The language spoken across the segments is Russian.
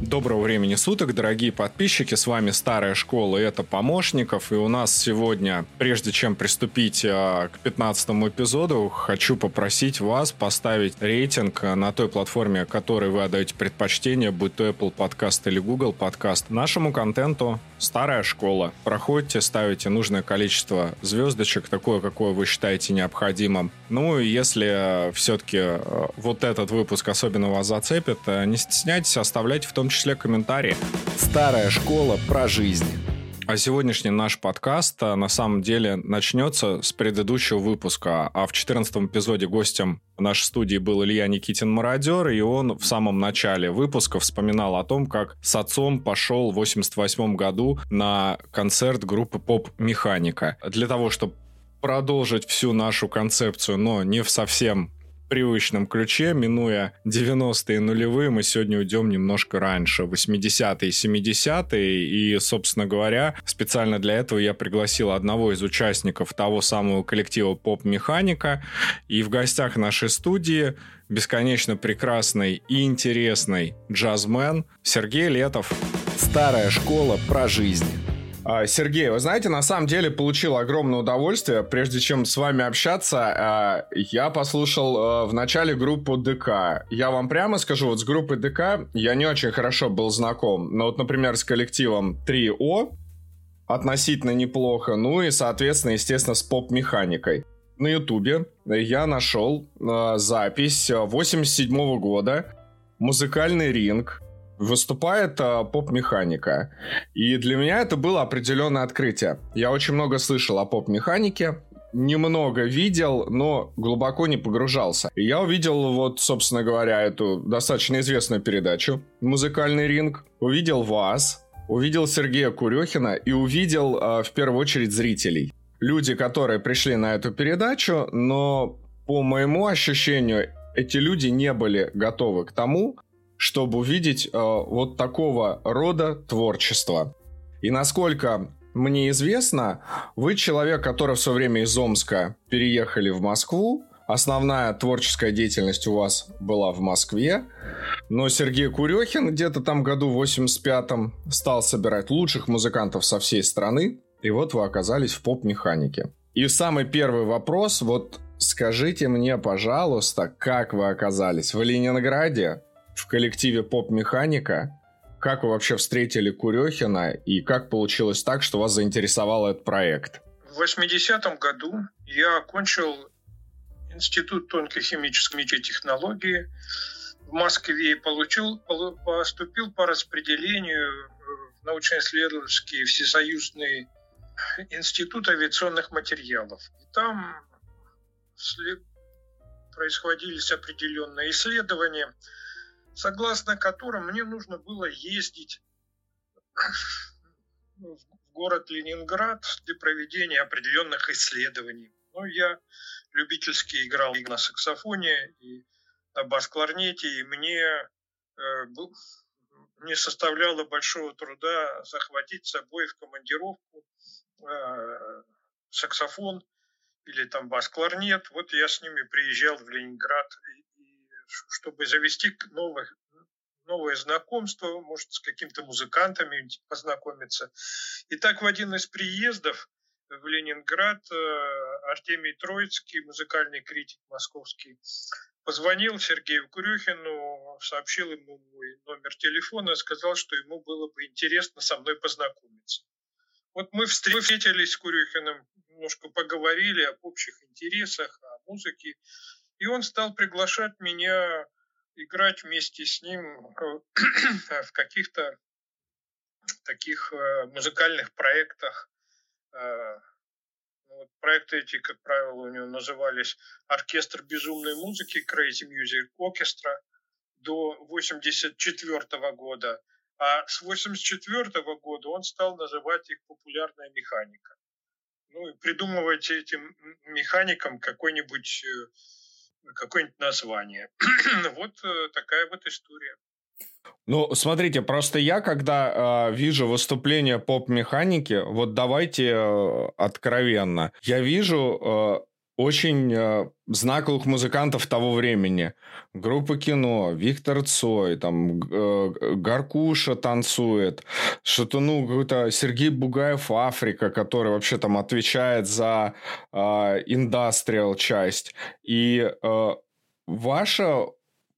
Доброго времени суток, дорогие подписчики. С вами Старая школа, и это Помощников. И у нас сегодня, прежде чем приступить а, к 15 эпизоду, хочу попросить вас поставить рейтинг на той платформе, которой вы отдаете предпочтение, будь то Apple Podcast или Google Podcast, нашему контенту Старая школа. Проходите, ставите нужное количество звездочек, такое, какое вы считаете необходимым. Ну и если все-таки а, вот этот выпуск особенно вас зацепит, а, не стесняйтесь, оставляйте в том числе комментарии. Старая школа про жизнь. А сегодняшний наш подкаст а, на самом деле начнется с предыдущего выпуска. А в 14 эпизоде гостем нашей студии был Илья Никитин Мародер, и он в самом начале выпуска вспоминал о том, как с отцом пошел в 88 году на концерт группы Поп Механика. Для того, чтобы продолжить всю нашу концепцию, но не в совсем привычном ключе, минуя 90-е нулевые, мы сегодня уйдем немножко раньше, 80-е, 70-е, и, собственно говоря, специально для этого я пригласил одного из участников того самого коллектива «Поп-механика», и в гостях нашей студии бесконечно прекрасный и интересный джазмен Сергей Летов. Старая школа про жизнь. А, Сергей, вы знаете, на самом деле получил огромное удовольствие. Прежде чем с вами общаться, а, я послушал а, в начале группу ДК. Я вам прямо скажу, вот с группой ДК я не очень хорошо был знаком. Но вот, например, с коллективом 3О относительно неплохо. Ну и, соответственно, естественно, с поп-механикой. На Ютубе я нашел запись 87 -го года «Музыкальный ринг», выступает э, поп-механика. И для меня это было определенное открытие. Я очень много слышал о поп-механике, немного видел, но глубоко не погружался. И я увидел вот, собственно говоря, эту достаточно известную передачу «Музыкальный ринг», увидел вас, увидел Сергея Курехина и увидел э, в первую очередь зрителей. Люди, которые пришли на эту передачу, но по моему ощущению, эти люди не были готовы к тому, чтобы увидеть э, вот такого рода творчество. И насколько мне известно, вы человек, который в свое время из Омска переехали в Москву, Основная творческая деятельность у вас была в Москве, но Сергей Курехин где-то там году в 85-м стал собирать лучших музыкантов со всей страны, и вот вы оказались в поп-механике. И самый первый вопрос, вот скажите мне, пожалуйста, как вы оказались? В Ленинграде в коллективе поп-механика. Как вы вообще встретили Курехина и как получилось так, что вас заинтересовал этот проект? В 80-м году я окончил Институт тонкохимической технологии в Москве и получил, поступил по распределению в научно-исследовательский всесоюзный институт авиационных материалов. И там происходились определенные исследования – согласно которым мне нужно было ездить в город Ленинград для проведения определенных исследований. Ну, я любительски играл и на саксофоне, и на бас-кларнете, и мне э, не составляло большого труда захватить с собой в командировку э, саксофон или там бас-кларнет. Вот я с ними приезжал в Ленинград чтобы завести новое, новое знакомство, может, с какими-то музыкантами познакомиться. И так в один из приездов в Ленинград э, Артемий Троицкий, музыкальный критик московский, позвонил Сергею Курюхину, сообщил ему мой номер телефона, сказал, что ему было бы интересно со мной познакомиться. Вот мы встретились с Курюхиным, немножко поговорили об общих интересах, о музыке. И он стал приглашать меня играть вместе с ним э, в каких-то таких э, музыкальных проектах. Э, ну, вот проекты эти, как правило, у него назывались «Оркестр безумной музыки» Crazy Music Orchestra до 1984 года. А с 1984 года он стал называть их «Популярная механика». ну, и придумывать этим механикам какой-нибудь какое-нибудь название. вот такая вот история. Ну, смотрите, просто я, когда э, вижу выступление поп-механики, вот давайте э, откровенно, я вижу э, очень э, знаковых музыкантов того времени. Группа кино, Виктор Цой, там э, Гаркуша танцует, что-то, ну, какой-то Сергей Бугаев Африка, который вообще там отвечает за э, индастриал часть. И э, ваша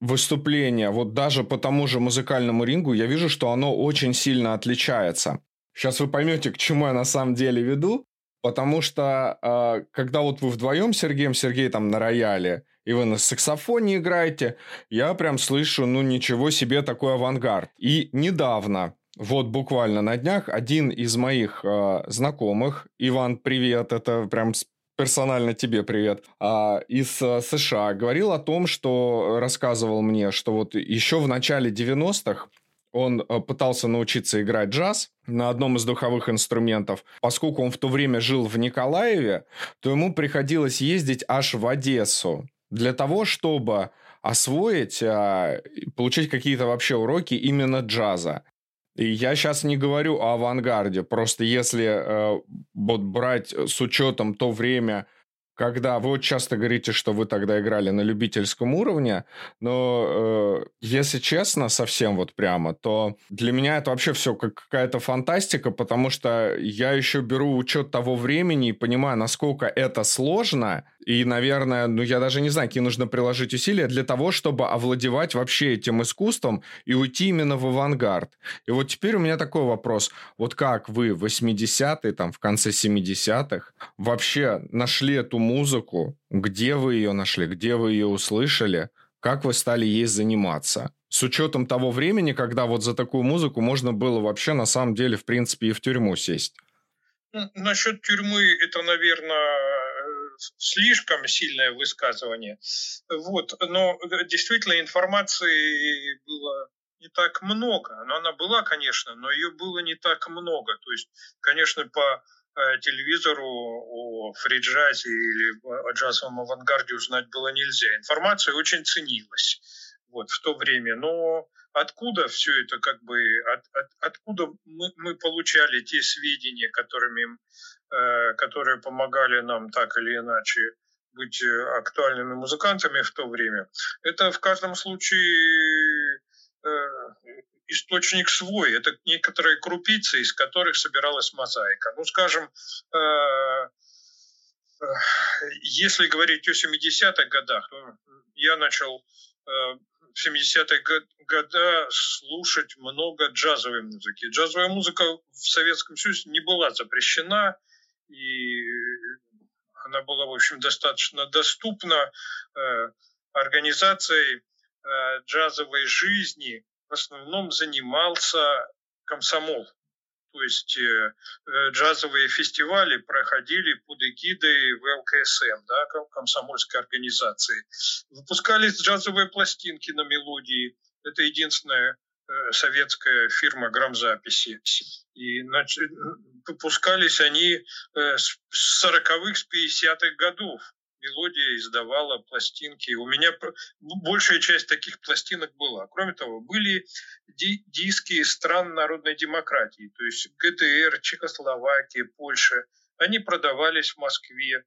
выступление, вот даже по тому же музыкальному рингу, я вижу, что оно очень сильно отличается. Сейчас вы поймете, к чему я на самом деле веду. Потому что э, когда вот вы вдвоем с Сергеем, Сергей там на рояле, и вы на саксофоне играете, я прям слышу, ну ничего себе, такой авангард. И недавно, вот буквально на днях, один из моих э, знакомых, Иван, привет, это прям персонально тебе привет, а, из США говорил о том, что рассказывал мне, что вот еще в начале 90-х он э, пытался научиться играть джаз на одном из духовых инструментов. Поскольку он в то время жил в Николаеве, то ему приходилось ездить аж в Одессу для того, чтобы освоить, а, получить какие-то вообще уроки именно джаза. И я сейчас не говорю о авангарде, просто если э, вот брать с учетом то время, когда вы часто говорите, что вы тогда играли на любительском уровне, но э, если честно, совсем вот прямо, то для меня это вообще все как какая-то фантастика, потому что я еще беру учет того времени и понимаю, насколько это сложно, и, наверное, ну я даже не знаю, какие нужно приложить усилия для того, чтобы овладевать вообще этим искусством и уйти именно в авангард. И вот теперь у меня такой вопрос. Вот как вы в 80-е, там, в конце 70-х вообще нашли эту музыку, где вы ее нашли, где вы ее услышали, как вы стали ей заниматься. С учетом того времени, когда вот за такую музыку можно было вообще на самом деле, в принципе, и в тюрьму сесть. Насчет тюрьмы это, наверное, слишком сильное высказывание. Вот. Но действительно информации было не так много. Но она была, конечно, но ее было не так много. То есть, конечно, по Э, телевизору о фриджазе или о джазовом авангарде узнать было нельзя. Информация очень ценилась вот, в то время. Но откуда все это, как бы, от, от, откуда мы, мы получали те сведения, которыми, э, которые помогали нам так или иначе быть э, актуальными музыкантами в то время, это в каждом случае э, источник свой, это некоторые крупицы, из которых собиралась мозаика. Ну, скажем, э, э, если говорить о 70-х годах, то я начал э, в 70-е годы слушать много джазовой музыки. Джазовая музыка в Советском Союзе не была запрещена, и она была, в общем, достаточно доступна организацией джазовой жизни в основном занимался комсомол. То есть э, э, джазовые фестивали проходили под эгидой ВЛКСМ, да, комсомольской организации. Выпускались джазовые пластинки на мелодии. Это единственная э, советская фирма грамзаписи. И выпускались они э, с 40-х, с 50-х годов мелодия издавала пластинки. У меня большая часть таких пластинок была. Кроме того, были ди диски стран народной демократии, то есть ГДР, Чехословакия, Польша. Они продавались в Москве,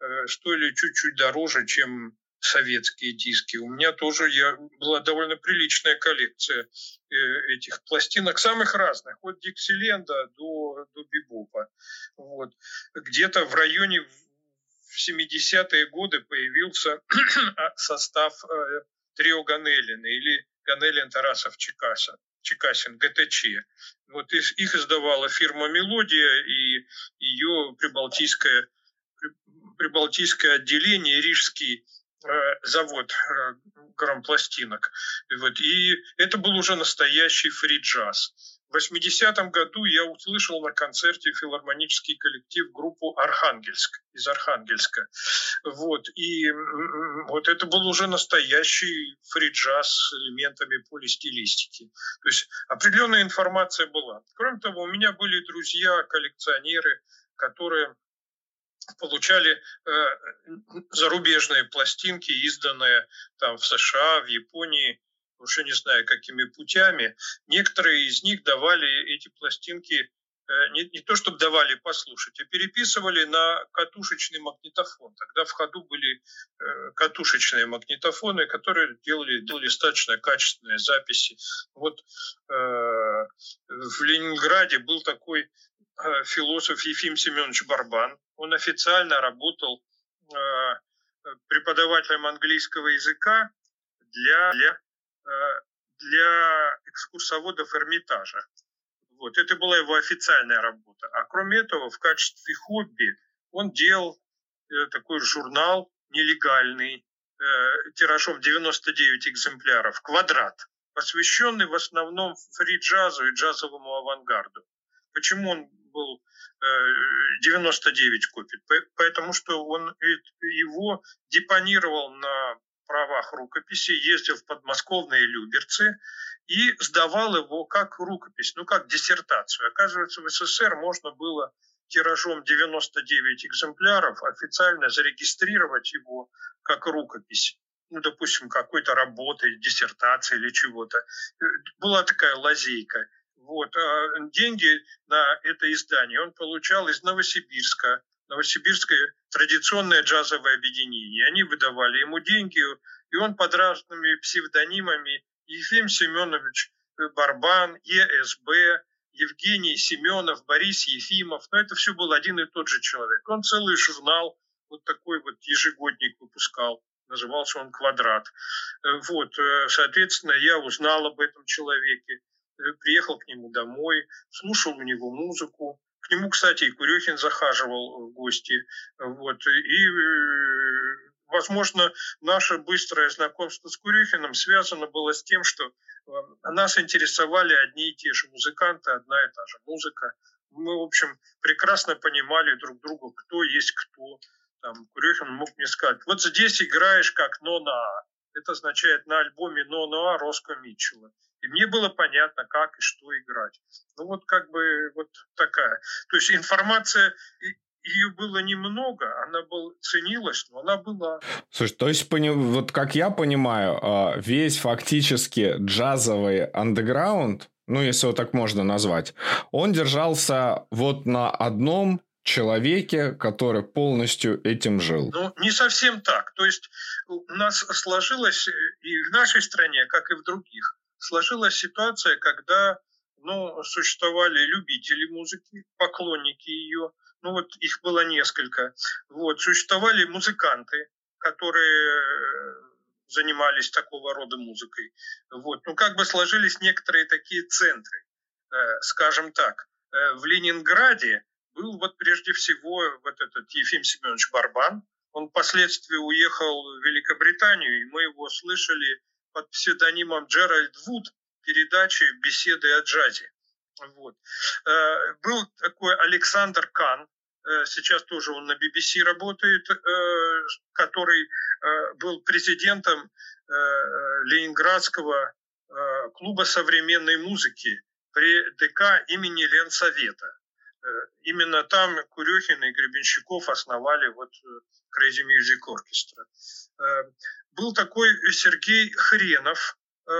э, стоили чуть-чуть дороже, чем советские диски. У меня тоже я, была довольно приличная коллекция э, этих пластинок, самых разных, от Диксиленда до, до Бибопа. Вот. Где-то в районе в 70-е годы появился а, состав э, трио Ганелина или Ганелин Тарасов Чекаса. Чекасин, ГТЧ. Вот их издавала фирма «Мелодия» и ее прибалтийское, прибалтийское отделение, Рижский завод э, грампластинок. Вот. И это был уже настоящий фри-джаз. В 80-м году я услышал на концерте филармонический коллектив группу «Архангельск» из Архангельска. Вот. И вот это был уже настоящий фри-джаз с элементами полистилистики. То есть определенная информация была. Кроме того, у меня были друзья, коллекционеры, которые получали э, зарубежные пластинки, изданные там в США, в Японии, уж я не знаю, какими путями. Некоторые из них давали эти пластинки Э, не, не то чтобы давали послушать, а переписывали на катушечный магнитофон. Тогда в ходу были э, катушечные магнитофоны, которые делали, делали достаточно качественные записи. Вот э, в Ленинграде был такой философ Ефим Семенович Барбан. Он официально работал э, преподавателем английского языка для, для, э, для экскурсоводов Эрмитажа. Вот, это была его официальная работа. А кроме этого, в качестве хобби он делал э, такой журнал нелегальный, э, тиражом 99 экземпляров, «Квадрат», посвященный в основном фри-джазу и джазовому авангарду. Почему он был э, 99 копий? Потому что он его депонировал на правах рукописи, ездил в подмосковные Люберцы и сдавал его как рукопись, ну как диссертацию. Оказывается, в СССР можно было тиражом 99 экземпляров официально зарегистрировать его как рукопись ну, допустим, какой-то работы, диссертации или чего-то. Была такая лазейка. Вот. А деньги на это издание он получал из Новосибирска, Новосибирское традиционное джазовое объединение. Они выдавали ему деньги, и он под разными псевдонимами Ефим Семенович Барбан, ЕСБ, Евгений Семенов, Борис Ефимов. Но это все был один и тот же человек. Он целый журнал, вот такой вот ежегодник выпускал. Назывался он «Квадрат». Вот, э, соответственно, я узнал об этом человеке, э, приехал к нему домой, слушал у него музыку, к нему, кстати, и Курехин захаживал в гости. Вот. И, э, возможно, наше быстрое знакомство с Курехиным связано было с тем, что э, нас интересовали одни и те же музыканты, одна и та же музыка. Мы, в общем, прекрасно понимали друг друга, кто есть кто. Там, Курехин мог мне сказать, вот здесь играешь как но-на. Это означает на альбоме но-на Роско Митчелла. И мне было понятно, как и что играть. Ну вот как бы вот такая. То есть информация ее было немного, она был, ценилась, но она была. Слушай, то есть, вот как я понимаю, а, весь фактически джазовый андеграунд, ну, если вот так можно назвать, он держался вот на одном человеке, который полностью этим жил. Ну, не совсем так. То есть у нас сложилось и в нашей стране, как и в других, сложилась ситуация, когда ну, существовали любители музыки, поклонники ее, ну вот их было несколько. Вот, существовали музыканты, которые э, занимались такого рода музыкой. Вот. Ну, как бы сложились некоторые такие центры. Э, скажем так, э, в Ленинграде был вот прежде всего вот этот Ефим Семенович Барбан. Он впоследствии уехал в Великобританию, и мы его слышали под псевдонимом Джеральд Вуд передачи «Беседы о джазе». Вот. Э, был такой Александр Кан, э, сейчас тоже он на BBC работает, э, который был президентом Ленинградского клуба современной музыки при ДК имени Ленсовета. Именно там Курехин и Гребенщиков основали вот Crazy Music Orchestra был такой Сергей Хренов, э,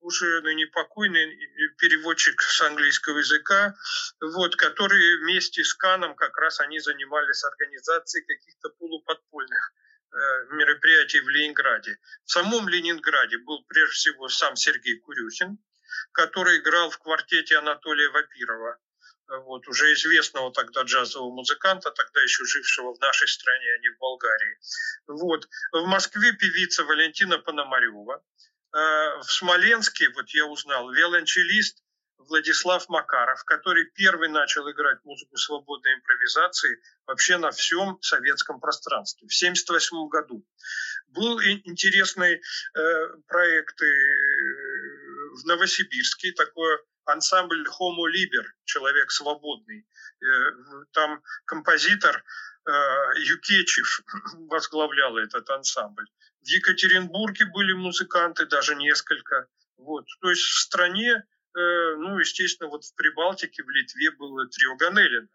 уже ныне покойный переводчик с английского языка, вот, который вместе с Каном как раз они занимались организацией каких-то полуподпольных э, мероприятий в Ленинграде. В самом Ленинграде был прежде всего сам Сергей Курюхин, который играл в квартете Анатолия Вапирова вот, уже известного тогда джазового музыканта, тогда еще жившего в нашей стране, а не в Болгарии. Вот. В Москве певица Валентина Пономарева. Э, в Смоленске, вот я узнал, виолончелист Владислав Макаров, который первый начал играть музыку свободной импровизации вообще на всем советском пространстве в 1978 году. Был интересный э, проект э, в Новосибирске, такое ансамбль Homo Liber, человек свободный. Э, там композитор э, Юкечев возглавлял этот ансамбль. В Екатеринбурге были музыканты, даже несколько. Вот. То есть в стране, э, ну, естественно, вот в Прибалтике, в Литве было трио Ганелина.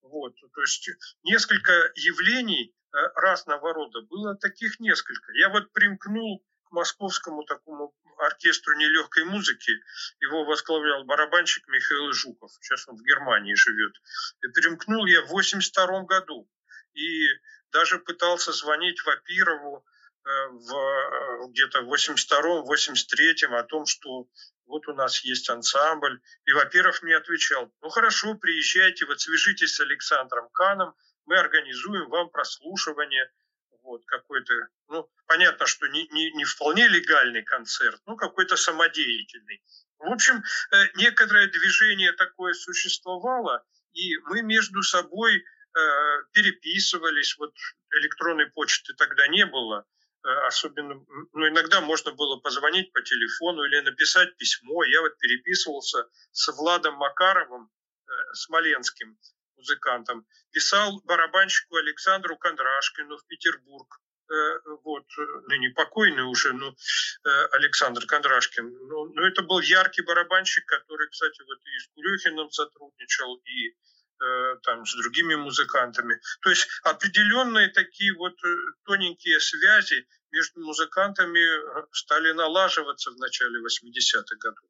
Вот, то есть несколько явлений разного рода, было таких несколько. Я вот примкнул московскому такому оркестру нелегкой музыки. Его возглавлял барабанщик Михаил Жуков. Сейчас он в Германии живет. И примкнул я в 82 году. И даже пытался звонить Вапирову э, в, э, где-то в 82-м, 83-м о том, что вот у нас есть ансамбль. И Вапиров мне отвечал, ну хорошо, приезжайте, вот свяжитесь с Александром Каном, мы организуем вам прослушивание вот какой-то, ну, понятно, что не, не, не вполне легальный концерт, но какой-то самодеятельный. В общем, э, некоторое движение такое существовало, и мы между собой э, переписывались, вот электронной почты тогда не было, э, особенно, ну, иногда можно было позвонить по телефону или написать письмо. Я вот переписывался с Владом Макаровым, Смоленским, музыкантом, писал барабанщику Александру Кондрашкину в Петербург. Э, вот, э, ныне покойный уже, ну, э, Александр Кондрашкин. Ну, ну, это был яркий барабанщик, который, кстати, вот и с Курехиным сотрудничал, и там с другими музыкантами. То есть определенные такие вот тоненькие связи между музыкантами стали налаживаться в начале 80-х годов.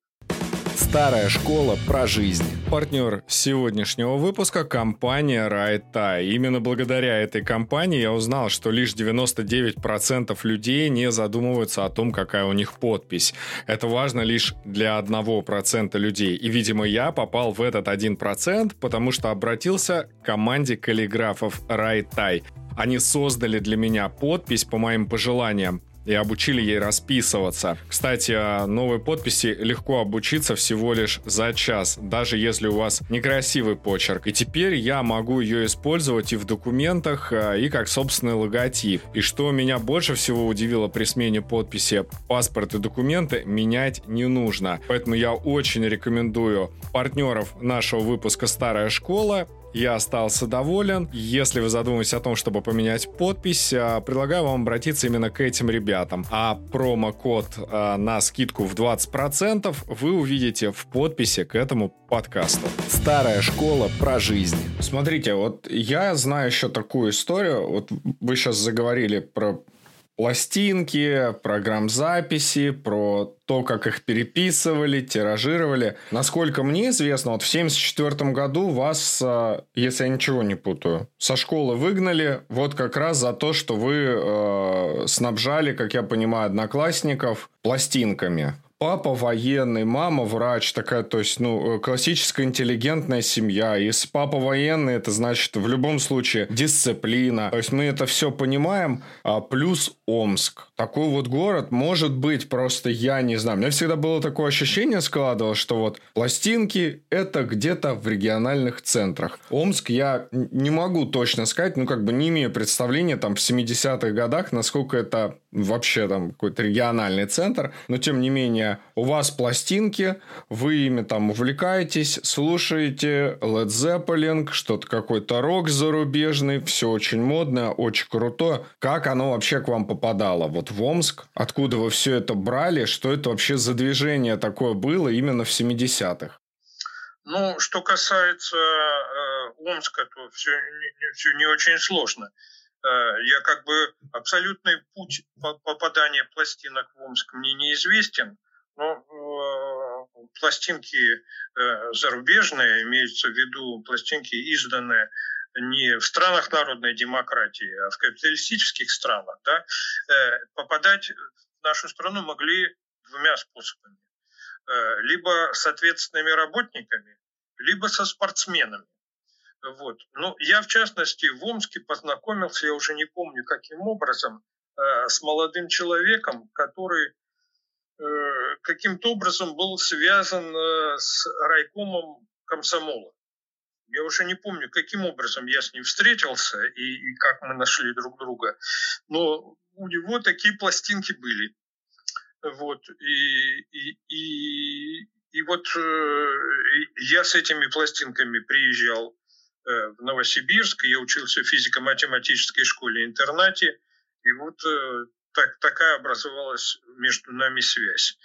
Старая школа про жизнь. Партнер сегодняшнего выпуска – компания Райта. Именно благодаря этой компании я узнал, что лишь 99% людей не задумываются о том, какая у них подпись. Это важно лишь для 1% людей. И, видимо, я попал в этот 1%, потому что обратился к команде каллиграфов Райтай. Они создали для меня подпись по моим пожеланиям и обучили ей расписываться. Кстати, о новой подписи легко обучиться всего лишь за час, даже если у вас некрасивый почерк. И теперь я могу ее использовать и в документах, а, и как собственный логотип. И что меня больше всего удивило при смене подписи, паспорт и документы менять не нужно. Поэтому я очень рекомендую партнеров нашего выпуска «Старая школа» я остался доволен. Если вы задумываетесь о том, чтобы поменять подпись, а, предлагаю вам обратиться именно к этим ребятам. А промокод а, на скидку в 20% вы увидите в подписи к этому подкасту. Старая школа про жизнь. Смотрите, вот я знаю еще такую историю. Вот вы сейчас заговорили про пластинки, программ записи, про то, как их переписывали, тиражировали. Насколько мне известно, вот в 1974 году вас, а, если я ничего не путаю, со школы выгнали вот как раз за то, что вы э, снабжали, как я понимаю, одноклассников пластинками папа военный, мама врач, такая, то есть, ну, э, классическая интеллигентная семья. Если папа военный, это значит в любом случае дисциплина. То есть мы это все понимаем. А плюс Омск. Такой вот город может быть просто, я не знаю. У меня всегда было такое ощущение складывалось, что вот пластинки это где-то в региональных центрах. Омск я не могу точно сказать, ну, как бы не имею представления там в 70-х годах, насколько это вообще там какой-то региональный центр, но тем не менее у вас пластинки, вы ими там увлекаетесь, слушаете Led Zeppelin, что-то какой-то рок зарубежный, все очень модное, очень крутое. Как оно вообще к вам попадало? Вот в Омск? Откуда вы все это брали? Что это вообще за движение такое было именно в 70-х? Ну, что касается э, Омска, то все не, все не очень сложно. Э, я как бы абсолютный путь попадания пластинок в Омск мне неизвестен, но э, пластинки э, зарубежные, имеются в виду пластинки, изданные не в странах народной демократии, а в капиталистических странах, да, попадать в нашу страну могли двумя способами. Либо с ответственными работниками, либо со спортсменами. Вот. Ну, я, в частности, в Омске познакомился, я уже не помню, каким образом, э, с молодым человеком, который э, каким-то образом был связан э, с райкомом комсомола. Я уже не помню, каким образом я с ним встретился и, и как мы нашли друг друга. Но у него такие пластинки были. Вот. И, и, и, и вот э, я с этими пластинками приезжал Э, в Новосибирск, я учился в физико-математической школе-интернате, и вот э, так, такая образовалась между нами связь.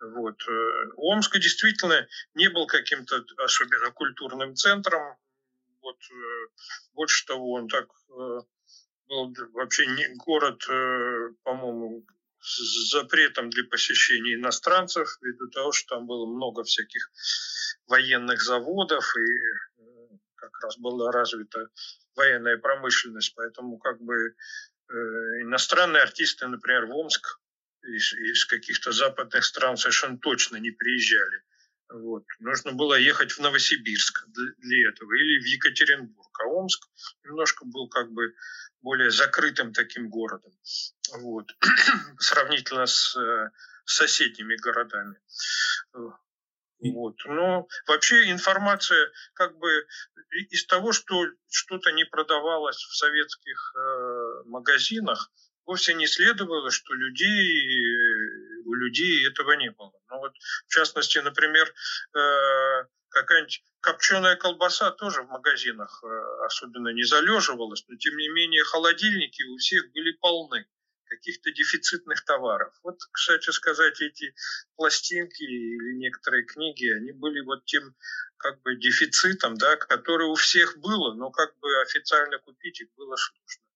Вот. Э, Омск действительно не был каким-то особенно культурным центром. вот больше того, он так был вообще не город, по-моему, с запретом для посещения иностранцев, ввиду того, что там было много всяких военных заводов, и как раз была развита военная промышленность, поэтому как бы э, иностранные артисты, например, в Омск из, из каких-то западных стран совершенно точно не приезжали. Вот. Нужно было ехать в Новосибирск для, этого или в Екатеринбург. А Омск немножко был как бы более закрытым таким городом. Вот. Сравнительно с, э, с соседними городами. Вот. Но вообще информация как бы из того, что что-то не продавалось в советских э, магазинах, вовсе не следовало, что людей, у людей этого не было. Ну вот, в частности, например, э, какая-нибудь копченая колбаса тоже в магазинах э, особенно не залеживалась, но тем не менее холодильники у всех были полны каких-то дефицитных товаров. Вот, кстати сказать, эти пластинки или некоторые книги, они были вот тем как бы дефицитом, да, который у всех было, но как бы официально купить их было сложно.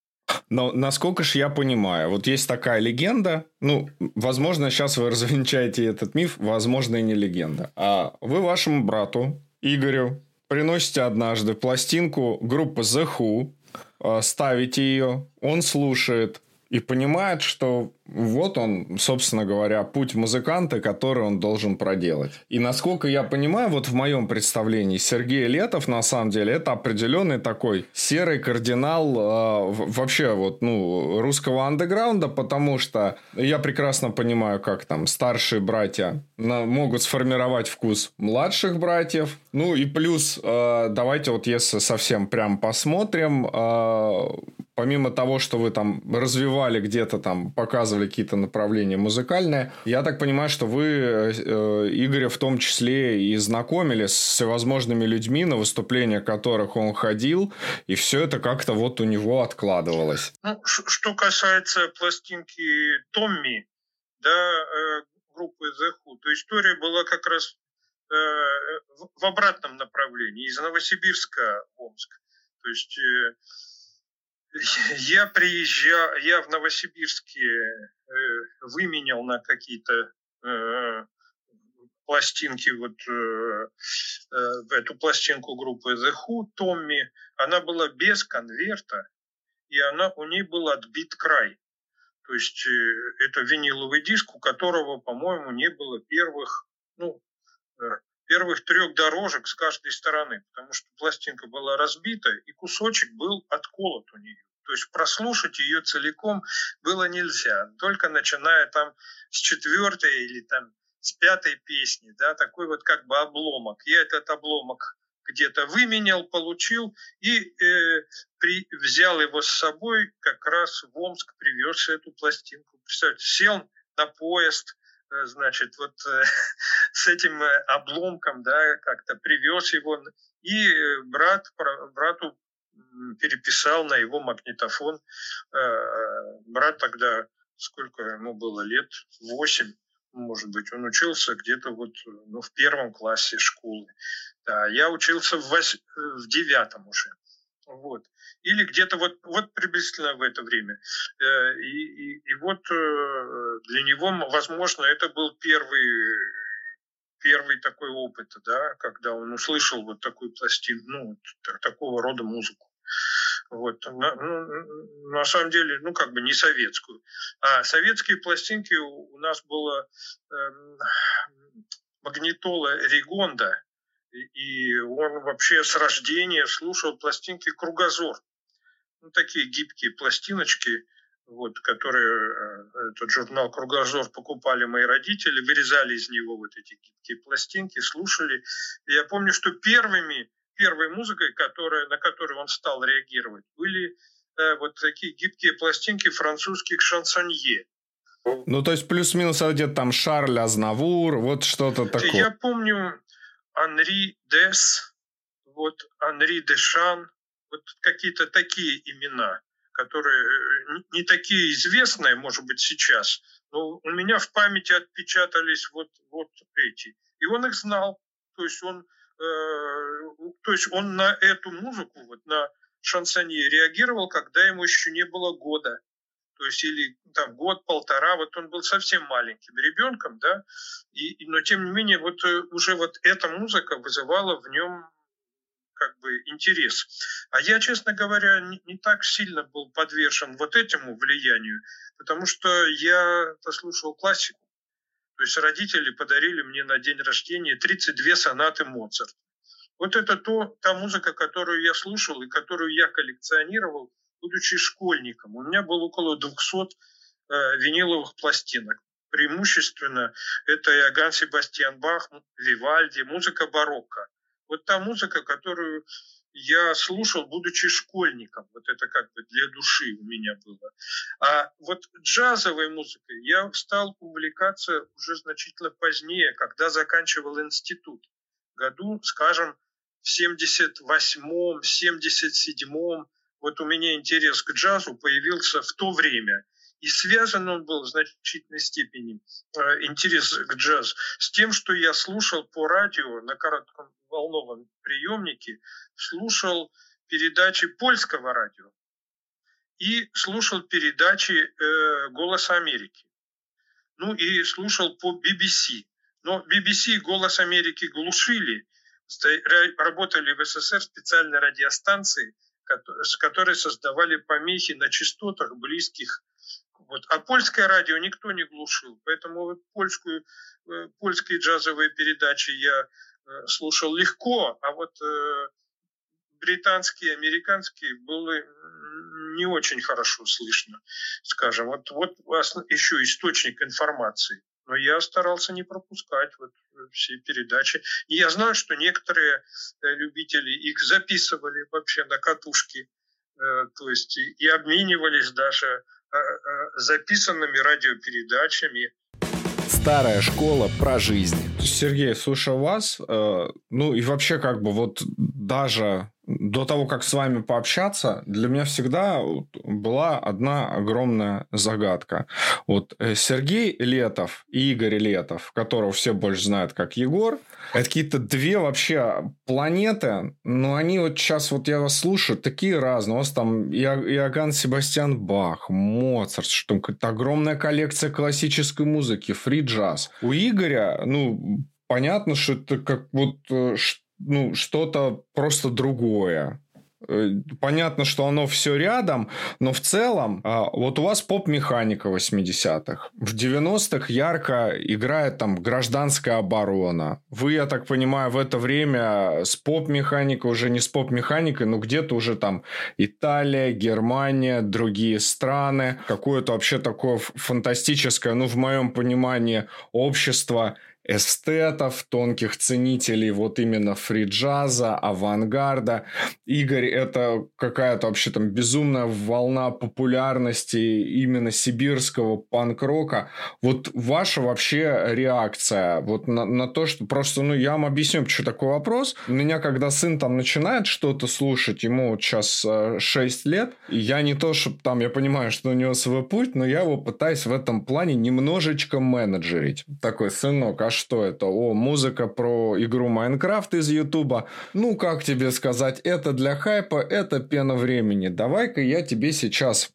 Но насколько же я понимаю, вот есть такая легенда, ну, возможно, сейчас вы развенчаете этот миф, возможно, и не легенда. А вы вашему брату Игорю приносите однажды пластинку группы The Who, э, ставите ее, он слушает, и понимает, что вот он, собственно говоря, путь музыканта, который он должен проделать. И насколько я понимаю, вот в моем представлении Сергей Летов, на самом деле, это определенный такой серый кардинал э, вообще вот, ну, русского андеграунда, потому что я прекрасно понимаю, как там старшие братья на, могут сформировать вкус младших братьев. Ну и плюс, э, давайте вот если совсем прям посмотрим, э, помимо того, что вы там развивали где-то там, показывали какие-то направления музыкальные, я так понимаю, что вы э, Игоря в том числе и знакомили с всевозможными людьми, на выступления которых он ходил, и все это как-то вот у него откладывалось. Ну, что касается пластинки Томми, да, э, группы The Who, то история была как раз э, в обратном направлении, из Новосибирска в Омск. То есть э, я приезжал, я в Новосибирске э, выменял на какие-то э, пластинки, вот э, э, эту пластинку группы The Who, Томми, она была без конверта, и она, у ней был отбит край. То есть э, это виниловый диск, у которого, по-моему, не было первых, ну, э, первых трех дорожек с каждой стороны, потому что пластинка была разбита, и кусочек был отколот у нее. То есть прослушать ее целиком было нельзя, только начиная там с четвертой или там с пятой песни, да, такой вот как бы обломок. Я этот обломок где-то выменял, получил и э, при, взял его с собой как раз в Омск, привез эту пластинку. Представьте, сел на поезд, значит, вот э, с этим э, обломком, да, как-то привез его, и брат, брату переписал на его магнитофон. Брат тогда, сколько ему было лет, восемь, может быть, он учился где-то вот ну, в первом классе школы. Да, я учился в, вось... в девятом уже. Вот. Или где-то вот, вот приблизительно в это время. Э, и, и, и вот э, для него, возможно, это был первый, первый такой опыт, да, когда он услышал вот такую пластину, ну, такого рода музыку. Вот. На, ну, на самом деле, ну, как бы не советскую. А советские пластинки у, у нас было э, магнитола Ригонда, и он вообще с рождения слушал пластинки «Кругозор». Ну, такие гибкие пластиночки, вот, которые э, этот журнал «Кругозор» покупали мои родители, вырезали из него вот эти гибкие пластинки, слушали. И я помню, что первыми, первой музыкой, которая, на которую он стал реагировать, были э, вот такие гибкие пластинки французских шансонье. Ну, то есть плюс-минус где-то там Шарль Азнавур, вот что-то такое. Я помню, Анри Дес, вот Анри Дешан, вот какие-то такие имена, которые э, не такие известные, может быть, сейчас, но у меня в памяти отпечатались вот, вот эти. И он их знал, то есть он то есть он на эту музыку, вот на шансонье реагировал, когда ему еще не было года. То есть или там год-полтора, вот он был совсем маленьким ребенком, да, и, но тем не менее вот уже вот эта музыка вызывала в нем как бы интерес. А я, честно говоря, не, не так сильно был подвержен вот этому влиянию, потому что я послушал классику. То есть родители подарили мне на день рождения 32 сонаты Моцарта. Вот это то, та музыка, которую я слушал и которую я коллекционировал, будучи школьником. У меня было около 200 э, виниловых пластинок. Преимущественно это Иоганн Себастьян Бах, Вивальди, музыка барокко. Вот та музыка, которую я слушал, будучи школьником. Вот это как бы для души у меня было. А вот джазовой музыкой я стал увлекаться уже значительно позднее, когда заканчивал институт. Году, скажем, в 78-м, 77-м. Вот у меня интерес к джазу появился в то время. И связан он был в значительной степени, э, интерес к джазу, с тем, что я слушал по радио на коротком волновом приемнике, слушал передачи польского радио и слушал передачи э, «Голос Америки». Ну и слушал по BBC. Но BBC «Голос Америки» глушили, работали в СССР специальные радиостанции, с которой создавали помехи на частотах, близких вот. А польское радио никто не глушил, поэтому вот польскую, э, польские джазовые передачи я слушал легко, а вот э, британские, американские было не очень хорошо слышно, скажем. Вот, вот еще источник информации. Но я старался не пропускать вот все передачи. И я знаю, что некоторые любители их записывали вообще на катушки, то есть и обменивались даже Э, э, записанными радиопередачами. Старая школа про жизнь. Сергей, слушая вас, э, ну и вообще как бы вот даже до того, как с вами пообщаться, для меня всегда была одна огромная загадка. Вот э, Сергей Летов и Игорь Летов, которого все больше знают как Егор, это какие-то две вообще планеты, но они вот сейчас, вот я вас слушаю, такие разные. У вас там Иоганн Себастьян Бах, Моцарт, что там какая-то огромная коллекция классической музыки, фри-джаз. У Игоря, ну, понятно, что это как вот э, ну, что-то просто другое. Э, понятно, что оно все рядом, но в целом а, вот у вас поп-механика 80-х. В 90-х ярко играет там гражданская оборона. Вы, я так понимаю, в это время с поп-механикой, уже не с поп-механикой, но где-то уже там Италия, Германия, другие страны. Какое-то вообще такое фантастическое, ну, в моем понимании, общество – эстетов, тонких ценителей вот именно фри-джаза, авангарда. Игорь – это какая-то вообще там безумная волна популярности именно сибирского панк-рока. Вот ваша вообще реакция вот на, на то, что просто, ну, я вам объясню, почему такой вопрос. У меня, когда сын там начинает что-то слушать, ему вот сейчас э, 6 лет, я не то, чтобы там, я понимаю, что у него свой путь, но я его пытаюсь в этом плане немножечко менеджерить. Такой, сынок, а что это? О, музыка про игру Майнкрафт из Ютуба. Ну, как тебе сказать, это для хайпа, это пена времени. Давай-ка я тебе сейчас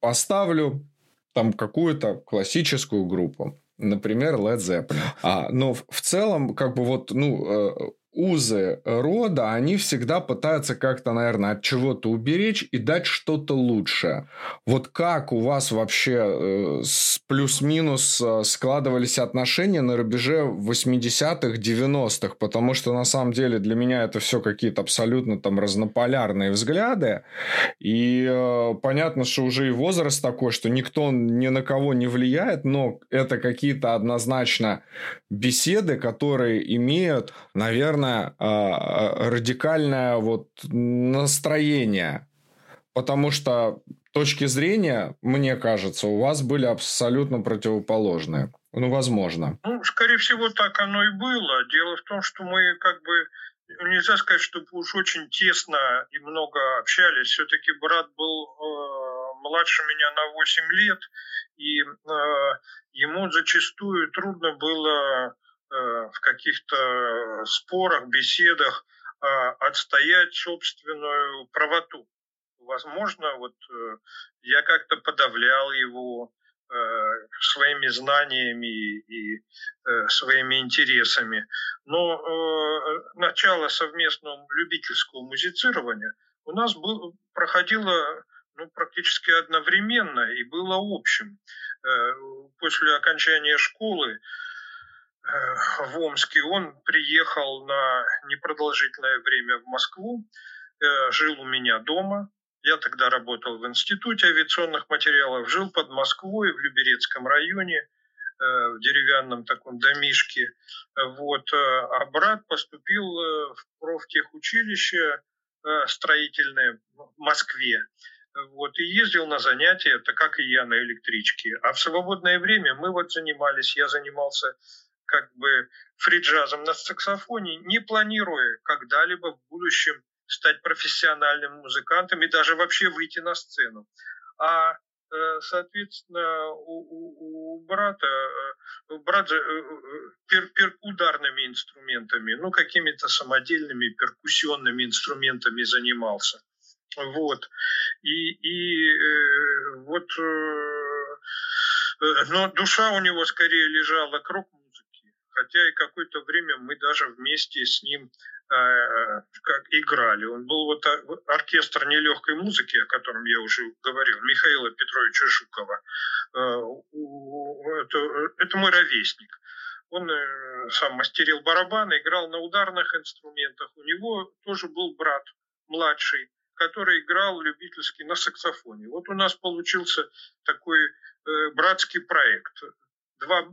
поставлю там какую-то классическую группу. Например, Led Zeppelin. А, но в целом, как бы вот, ну, э, узы рода, они всегда пытаются как-то, наверное, от чего-то уберечь и дать что-то лучшее. Вот как у вас вообще э, плюс-минус э, складывались отношения на рубеже 80-х, 90-х? Потому что, на самом деле, для меня это все какие-то абсолютно там разнополярные взгляды. И э, понятно, что уже и возраст такой, что никто ни на кого не влияет, но это какие-то однозначно беседы, которые имеют, наверное, радикальное, а, радикальное вот настроение. Потому что точки зрения, мне кажется, у вас были абсолютно противоположные. Ну, возможно. Ну, скорее всего, так оно и было. Дело в том, что мы как бы нельзя сказать, что уж очень тесно и много общались. Все-таки брат был э, младше меня на 8 лет, и э, ему зачастую трудно было в каких-то спорах, беседах отстоять собственную правоту. Возможно, вот я как-то подавлял его, Э, своими знаниями и э, своими интересами. Но э, начало совместного любительского музицирования у нас проходило ну, практически одновременно и было общим. После окончания школы в Омске он приехал на непродолжительное время в Москву, жил у меня дома, я тогда работал в Институте авиационных материалов, жил под Москвой в Люберецком районе, э, в деревянном таком домишке. Вот. Э, а брат поступил э, в профтехучилище строительное в Москве. Вот, и ездил на занятия, это как и я, на электричке. А в свободное время мы вот занимались, я занимался как бы фриджазом на саксофоне, не планируя когда-либо в будущем стать профессиональным музыкантом и даже вообще выйти на сцену. А э, соответственно, у, у, у брата, э, брат же э, пер, пер, ударными инструментами, ну, какими-то самодельными перкуссионными инструментами занимался. Вот. И, и вот, но душа у него скорее лежала к рок-музыке, хотя и какое-то время мы даже вместе с ним Э, как играли. Он был вот оркестр нелегкой музыки, о котором я уже говорил, Михаила Петровича Жукова. Э, это, это мой ровесник. Он э, сам мастерил барабаны, играл на ударных инструментах. У него тоже был брат младший, который играл любительский на саксофоне. Вот у нас получился такой братский проект. Два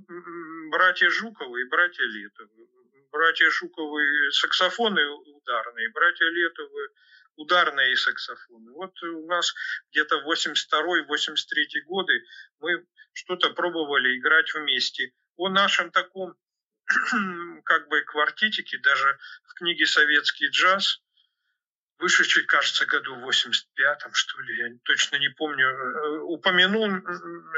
братья Жукова и братья Летовы братья Жуковы саксофоны ударные, братья Летовы ударные саксофоны. Вот у нас где-то 82-83 годы мы что-то пробовали играть вместе. О нашем таком как бы квартетике, даже в книге «Советский джаз», вышедший, кажется, году в 85-м, что ли, я точно не помню, э, упомянул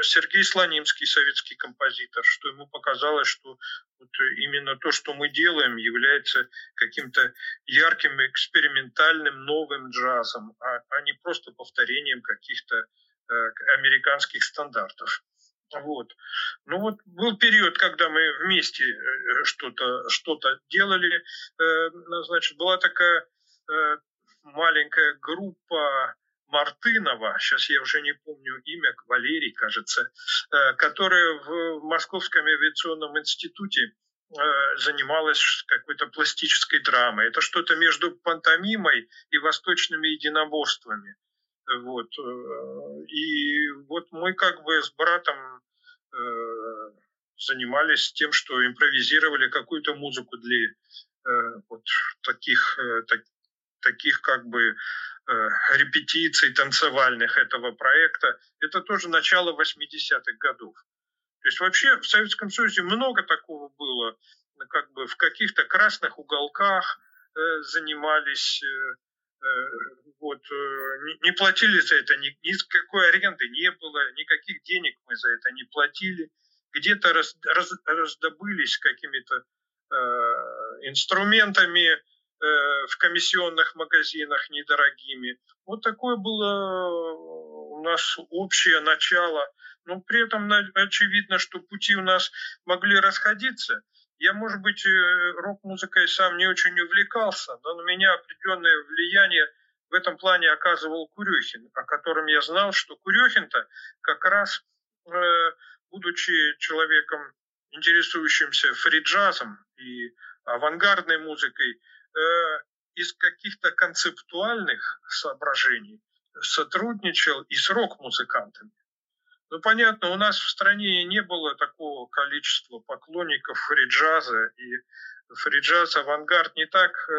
Сергей Слонимский, советский композитор, что ему показалось, что вот именно то, что мы делаем, является каким-то ярким, экспериментальным, новым джазом, а, а не просто повторением каких-то э, американских стандартов. Вот. Ну вот был период, когда мы вместе э, что-то что делали. Э, значит, была такая э, маленькая группа Мартынова, сейчас я уже не помню имя, Валерий, кажется, э, которая в Московском авиационном институте э, занималась какой-то пластической драмой. Это что-то между пантомимой и восточными единоборствами. Вот. Э, и вот мы как бы с братом занимались тем, что импровизировали какую-то музыку для вот таких, таких как бы э, репетиций танцевальных этого проекта, это тоже начало 80-х годов. То есть вообще в Советском Союзе много такого было, как бы в каких-то красных уголках э, занимались, э, э, вот, э, не, не платили за это, ни, никакой аренды не было, никаких денег мы за это не платили, где-то раз, раз, раздобылись какими-то э, инструментами, в комиссионных магазинах недорогими. Вот такое было э, у нас общее начало. Но при этом очевидно, что пути у нас могли расходиться. Я, может быть, э, рок-музыкой сам не очень увлекался, но на меня определенное влияние в этом плане оказывал Курехин, о котором я знал, что Курехин-то как раз, будучи человеком, интересующимся фриджазом и авангардной музыкой, Э, из каких-то концептуальных соображений сотрудничал и с рок-музыкантами. Ну, понятно, у нас в стране не было такого количества поклонников фриджаза, и фриджаз авангард не так э,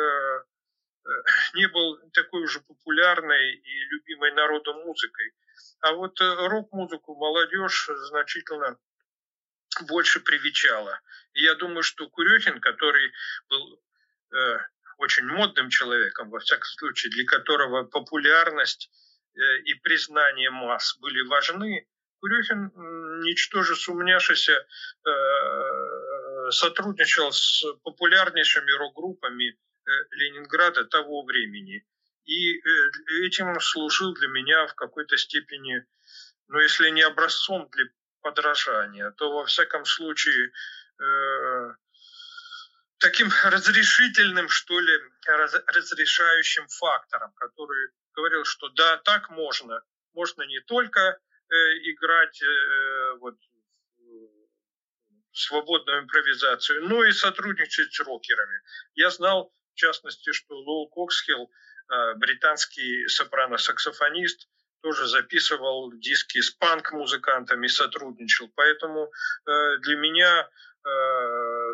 э, не был такой уже популярной и любимой народом музыкой. А вот рок-музыку молодежь значительно больше привечала. И я думаю, что Курехин, который был очень модным человеком, во всяком случае, для которого популярность э, и признание масс были важны, Курехин, ничтоже сумняшися, э, сотрудничал с популярнейшими рок-группами Ленинграда того времени. И этим служил для меня в какой-то степени, ну, если не образцом для подражания, то во всяком случае таким разрешительным, что ли, раз, разрешающим фактором, который говорил, что да, так можно. Можно не только э, играть э, вот, свободную импровизацию, но и сотрудничать с рокерами. Я знал, в частности, что Лоу Коксхилл, э, британский сопрано-саксофонист, тоже записывал диски с панк-музыкантами, сотрудничал. Поэтому э, для меня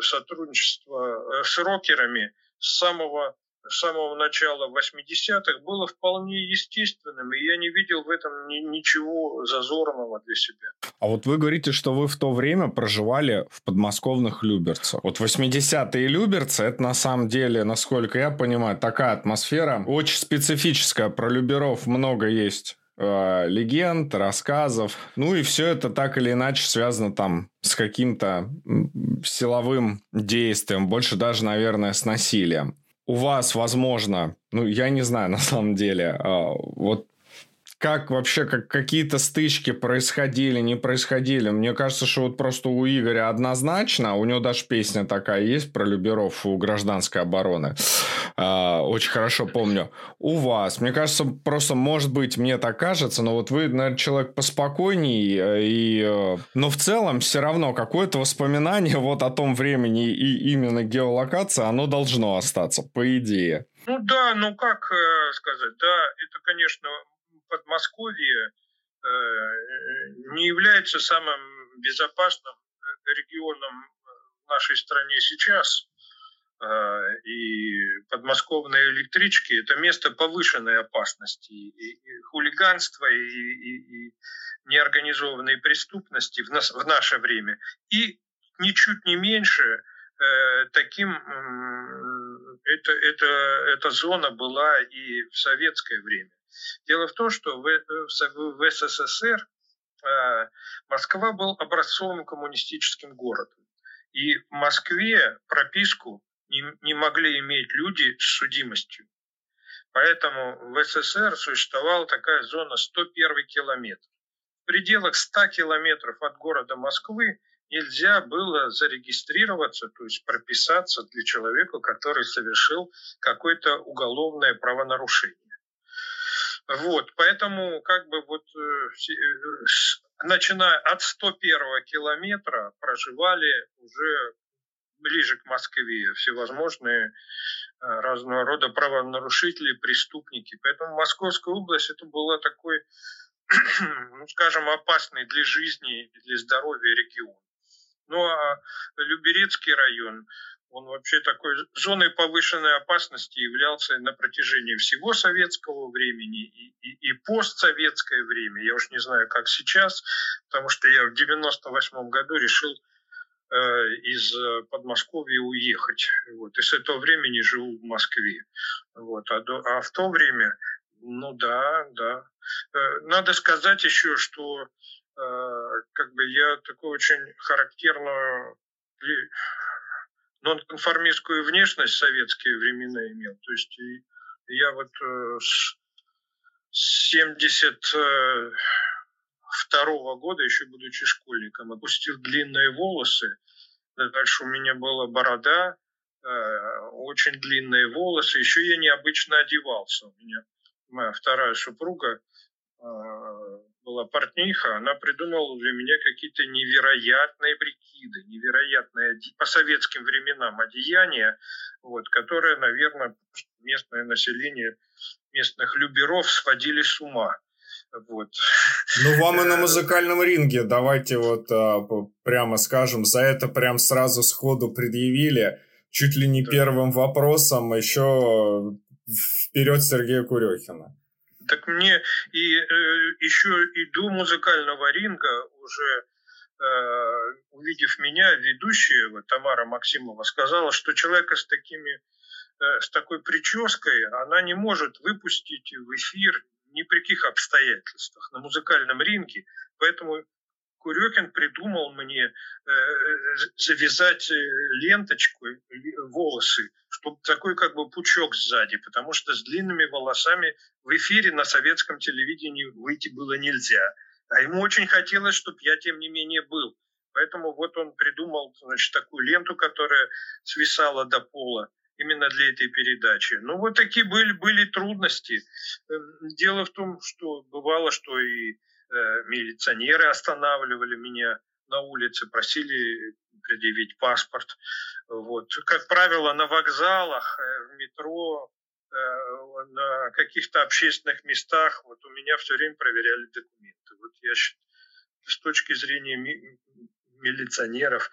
сотрудничество э, с рокерами с самого с самого начала 80-х было вполне естественным, и я не видел в этом ни, ничего зазорного для себя. А вот вы говорите, что вы в то время проживали в подмосковных Люберцах. Вот 80-е Люберцы, это на самом деле, насколько я понимаю, такая атмосфера очень специфическая. Про Люберов много есть э, легенд, рассказов. Ну и все это так или иначе связано там с каким-то силовым действием, больше даже, наверное, с насилием. У вас, возможно, ну я не знаю на самом деле, э, вот как вообще как какие-то стычки происходили, не происходили. Мне кажется, что вот просто у Игоря однозначно, у него даже песня такая есть про Люберов у гражданской обороны. А, очень хорошо помню. У вас, мне кажется, просто, может быть, мне так кажется, но вот вы, наверное, человек поспокойней, э, и, э, но в целом все равно какое-то воспоминание вот о том времени и именно геолокация, оно должно остаться, по идее. Ну да, ну как э, сказать, да, это, конечно, Подмосковье э, не является самым безопасным регионом в нашей стране сейчас. Э, и подмосковные электрички – это место повышенной опасности и, и хулиганства, и, и, и неорганизованной преступности в, нас, в наше время. И ничуть не меньше э, таким это, это, эта зона была и в советское время. Дело в том, что в, э, в СССР э, Москва был образцовым коммунистическим городом. И в Москве прописку не, не могли иметь люди с судимостью. Поэтому в СССР существовала такая зона 101 километр. В пределах 100 километров от города Москвы нельзя было зарегистрироваться, то есть прописаться для человека, который совершил какое-то уголовное правонарушение. Вот, поэтому как бы вот э, э, начиная от 101 километра проживали уже ближе к Москве всевозможные э, разного рода правонарушители, преступники. Поэтому Московская область это была такой, ну, скажем, опасный для жизни и для здоровья регион. Ну а Люберецкий район, он вообще такой зоной повышенной опасности являлся на протяжении всего советского времени и, и, и постсоветское время. Я уж не знаю, как сейчас, потому что я в 98 году решил Э, из э, Подмосковья уехать. Вот. И с этого времени живу в Москве. Вот. А, до, а в то время, ну да, да. Э, надо сказать еще, что как бы я такую очень характерную ну, нонконформистскую внешность в советские времена имел. То есть я вот с 70 второго года, еще будучи школьником. Опустил длинные волосы. Дальше у меня была борода, э, очень длинные волосы. Еще я необычно одевался. У меня моя вторая супруга э, была портниха, она придумала для меня какие-то невероятные прикиды, невероятные по советским временам одеяния, вот, которые, наверное, местное население местных люберов сводили с ума. Вот. Ну, вам и на музыкальном ринге, давайте вот а, прямо скажем, за это прям сразу сходу предъявили, чуть ли не да. первым вопросом еще вперед Сергея Курехина. Так мне и э, еще и до музыкального ринга уже э, увидев меня, ведущая вот, Тамара Максимова сказала, что человека с такими э, с такой прической она не может выпустить в эфир ни при каких обстоятельствах на музыкальном ринге, поэтому Курекин придумал мне э, завязать э, ленточку, волосы, чтобы такой как бы пучок сзади, потому что с длинными волосами в эфире на советском телевидении выйти было нельзя. А ему очень хотелось, чтобы я, тем не менее, был. Поэтому вот он придумал значит, такую ленту, которая свисала до пола именно для этой передачи. Ну, вот такие были, были трудности. Эм, дело в том, что бывало, что и э, милиционеры останавливали меня на улице, просили предъявить паспорт. Вот. Как правило, на вокзалах, э, в метро, э, на каких-то общественных местах вот у меня все время проверяли документы. Вот я с точки зрения милиционеров,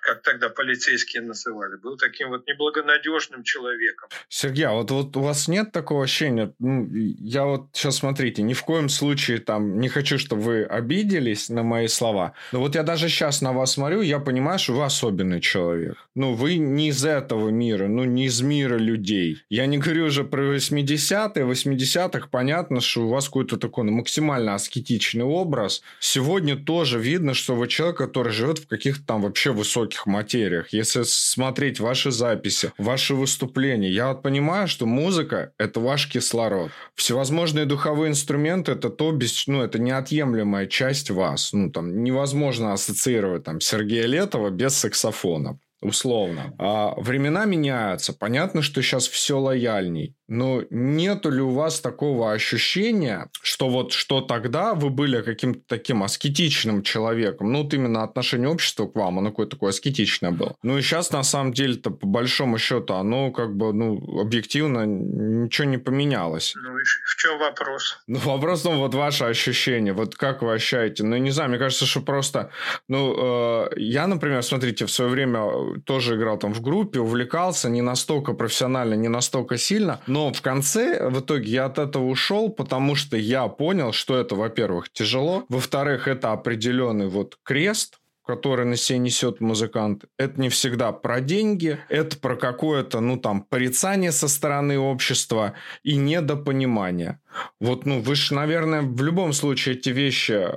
как тогда полицейские называли, был таким вот неблагонадежным человеком. Сергей, а вот, вот у вас нет такого ощущения? Ну, я вот сейчас смотрите, ни в коем случае там не хочу, чтобы вы обиделись на мои слова. Но вот я даже сейчас на вас смотрю, я понимаю, что вы особенный человек. Ну, вы не из этого мира, ну, не из мира людей. Я не говорю уже про 80-е, 80-х, понятно, что у вас какой-то такой ну, максимально аскетичный образ. Сегодня тоже видно, что вы человек, который живет в каких-то там вообще вообще высоких материях. Если смотреть ваши записи, ваши выступления, я вот понимаю, что музыка – это ваш кислород. Всевозможные духовые инструменты – это то, без, ну, это неотъемлемая часть вас. Ну, там, невозможно ассоциировать там, Сергея Летова без саксофона условно. А времена меняются. Понятно, что сейчас все лояльней. Но нету ли у вас такого ощущения, что вот что тогда вы были каким-то таким аскетичным человеком, ну вот именно отношение общества к вам, оно какое-то такое аскетичное было. Ну и сейчас на самом деле-то по большому счету оно как бы, ну, объективно ничего не поменялось. Ну чем вопрос? Ну вопрос, ну вот ваше ощущение, вот как вы ощущаете? Ну не знаю, мне кажется, что просто, ну э, я, например, смотрите, в свое время тоже играл там в группе, увлекался не настолько профессионально, не настолько сильно, но в конце, в итоге, я от этого ушел, потому что я понял, что это, во-первых, тяжело, во-вторых, это определенный вот крест, который на себе несет музыкант, это не всегда про деньги, это про какое-то, ну, там, порицание со стороны общества и недопонимание. Вот, ну, вы же, наверное, в любом случае эти вещи, э,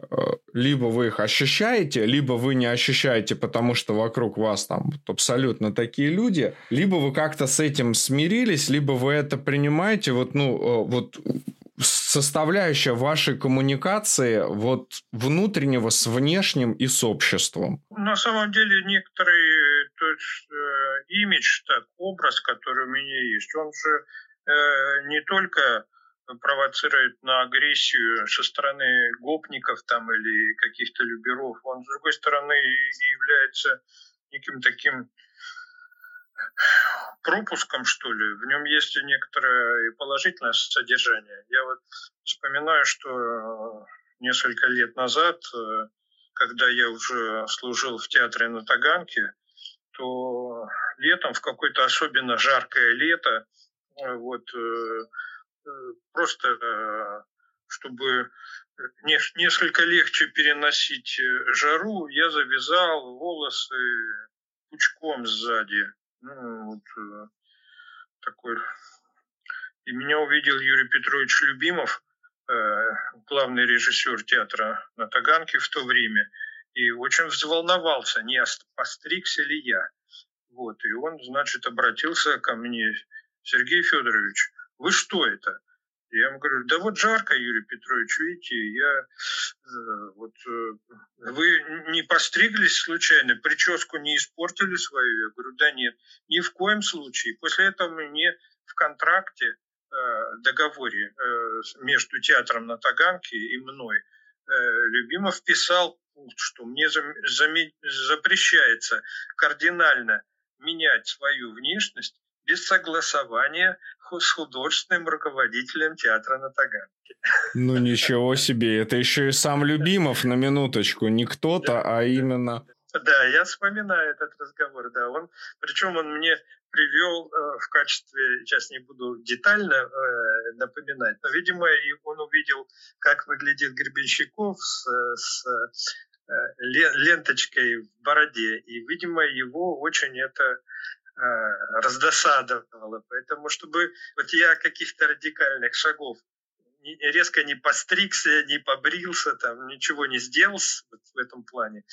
либо вы их ощущаете, либо вы не ощущаете, потому что вокруг вас там абсолютно такие люди, либо вы как-то с этим смирились, либо вы это принимаете, вот, ну, э, вот составляющая вашей коммуникации вот внутреннего с внешним и с обществом? На самом деле некоторый то есть, э, имидж, так, образ, который у меня есть, он же э, не только провоцирует на агрессию со стороны гопников там или каких-то люберов, он, с другой стороны, является неким таким пропуском, что ли. В нем есть и некоторое положительное содержание. Я вот вспоминаю, что э, несколько лет назад, э, когда я уже служил в театре на Таганке, то летом, в какое-то особенно жаркое лето, э, вот просто чтобы несколько легче переносить жару, я завязал волосы пучком сзади. Ну, вот э, такой. И меня увидел Юрий Петрович Любимов, э, главный режиссер театра на Таганке в то время, и очень взволновался, не постригся ли я. Вот, и он, значит, обратился ко мне, Сергей Федорович, вы что это? Я ему говорю, да вот жарко, Юрий Петрович, видите, я э, вот э, вы не постриглись случайно, прическу не испортили свою? Я говорю, да нет, ни в коем случае. После этого мне в контракте, э, договоре э, между театром на Таганке и мной э, Любимов писал, что мне зам, зам, запрещается кардинально менять свою внешность без согласования с художественным руководителем театра на Таганке. Ну ничего себе, это еще и сам Любимов на минуточку, не кто-то, а именно... Да, я вспоминаю этот разговор, да, он, причем он мне привел э, в качестве, сейчас не буду детально э, напоминать, но, видимо, и он увидел, как выглядит Гребенщиков с, с э, ленточкой в бороде, и, видимо, его очень это раздосадовало. Поэтому, чтобы вот я каких-то радикальных шагов резко не постригся, не побрился, там, ничего не сделал в этом плане.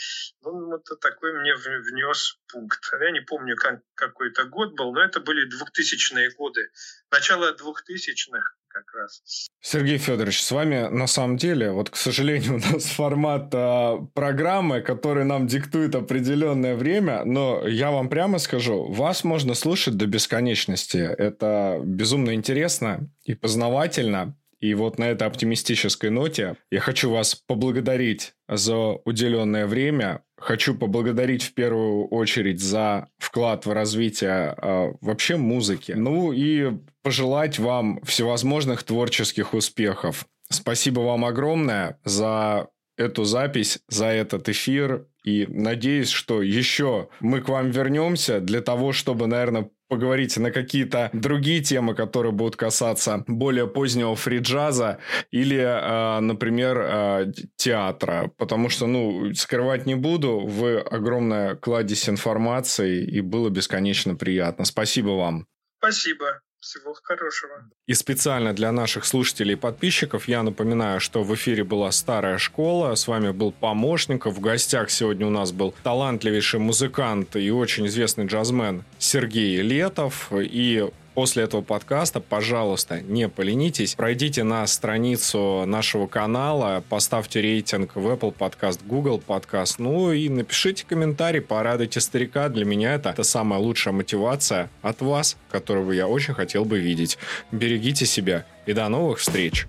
Ну, вот такой мне внес пункт. Я не помню, как, какой это год был, но это были 2000-е годы. Начало 2000-х как раз. Сергей Федорович, с вами на самом деле, вот, к сожалению, у нас формат э, программы, который нам диктует определенное время, но я вам прямо скажу, вас можно слушать до бесконечности. Это безумно интересно и познавательно. И вот на этой оптимистической ноте я хочу вас поблагодарить за уделенное время. Хочу поблагодарить в первую очередь за вклад в развитие э, вообще музыки. Ну и пожелать вам всевозможных творческих успехов. Спасибо вам огромное за эту запись, за этот эфир. И надеюсь, что еще мы к вам вернемся для того, чтобы, наверное, поговорить на какие-то другие темы, которые будут касаться более позднего фриджаза или, э, например, э, театра. Потому что, ну, скрывать не буду, вы огромная кладезь информации, и было бесконечно приятно. Спасибо вам. Спасибо. Всего хорошего. И специально для наших слушателей и подписчиков я напоминаю, что в эфире была «Старая школа». С вами был помощник. В гостях сегодня у нас был талантливейший музыкант и очень известный джазмен Сергей Летов. И После этого подкаста, пожалуйста, не поленитесь, пройдите на страницу нашего канала, поставьте рейтинг в Apple Podcast, Google Podcast, ну и напишите комментарий, порадуйте старика. Для меня это, это самая лучшая мотивация от вас, которую я очень хотел бы видеть. Берегите себя и до новых встреч!